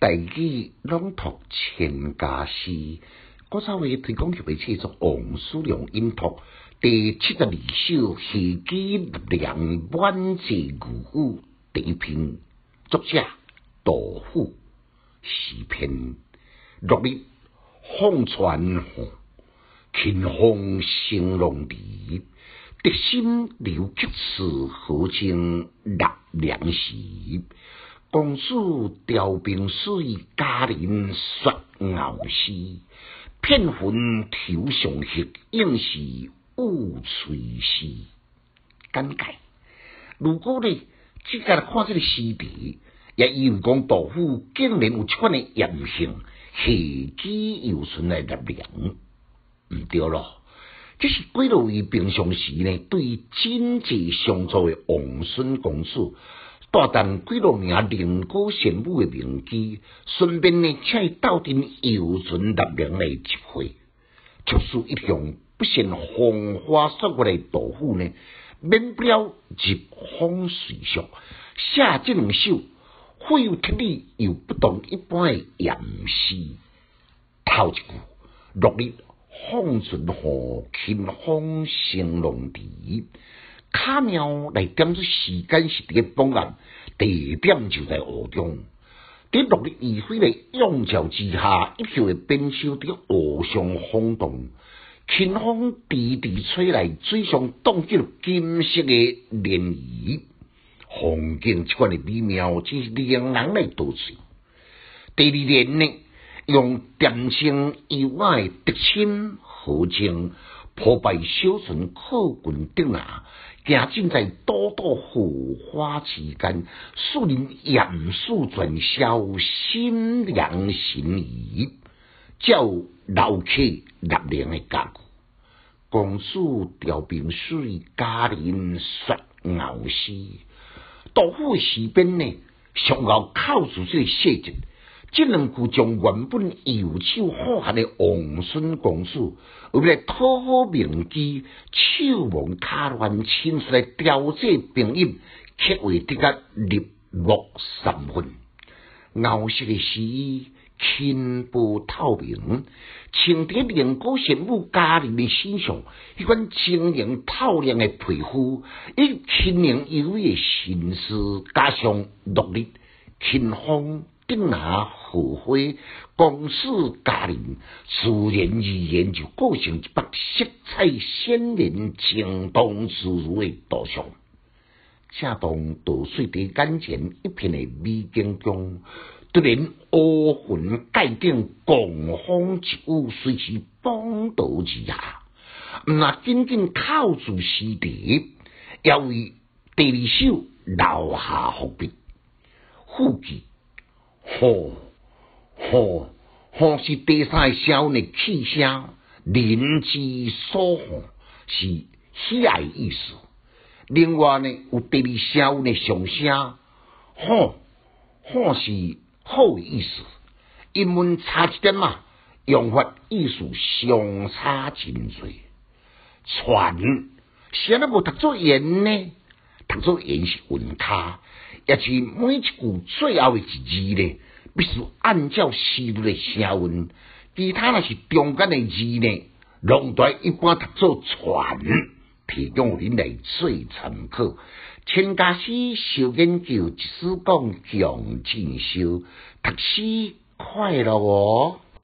大举朗读千家诗，古早话推广特别制作王叔良音读第七十二首《戏基良满字古语》第一篇，作者杜甫，诗篇落日风传河，清风兴隆地，德心留吉时，何情立良时。公主调兵水，佳人说傲诗。片魂头上血，应是乌翠诗。简介：如果呢，只家看这个诗题，也以为讲杜甫竟然有这款的言行，喜极又存来立良，唔对咯。这是归落于平常时呢，对经济上座的王孙公主。大胆几落名灵歌贤舞的名机，顺便呢，请伊斗阵游船搭梁来集会。就是一向不善风花雪月的杜甫呢，免不了入风随俗，写这两首富有特理又不同一般的吟诗。头一句：落日风顺河，清风兴隆地。卡妙来点出时间是伫个东岸，地点就在河中。伫落日余晖的映照之下，一票的冰袖伫湖上晃动，清风滴滴吹来，水上荡起金色的涟漪。风景这款的美妙，真是令人来陶醉。第二年呢，用点心以外的心和情，破败小村靠近顶岸，行进在朵朵火花之间，树林严肃传消，心凉神怡，叫老客立凉的感觉。公主调兵水，家人杀傲死。杜甫诗篇呢，上高靠住这个细节。只两句将原本右手好汉的王孙公主，为了讨好名机，手忙脚乱，亲自来调制兵役，却为得个入木三分。熬色的诗意，轻薄透明，穿在灵歌贤舞佳人的身上，一款晶莹透亮的皮肤，以轻盈优美的心思，加上落日清风。顶拿荷花，公事佳人，自然而然就构成一幅色彩鲜艳、情动自如的图像。正当稻穗在眼前一片的美景中，突然乌云盖顶，狂风疾雨，随时帮倒之下。那紧紧靠住师弟，要为第二首留下伏笔，副记。吼吼吼！是第三小的气声，灵之所吼是喜爱意思。另外呢，有第二小的上声，吼吼是好意思。英文差一点嘛，用法意思相差真多。传谁那无读作言呢？读作言是文卡。也是每一句最后的一字呢，必须按照诗律的声韵。其他那是中间的字呢，拢在一般读作传，提供您来做参考。千家诗修研究，一丝讲强进修，读诗快乐哦。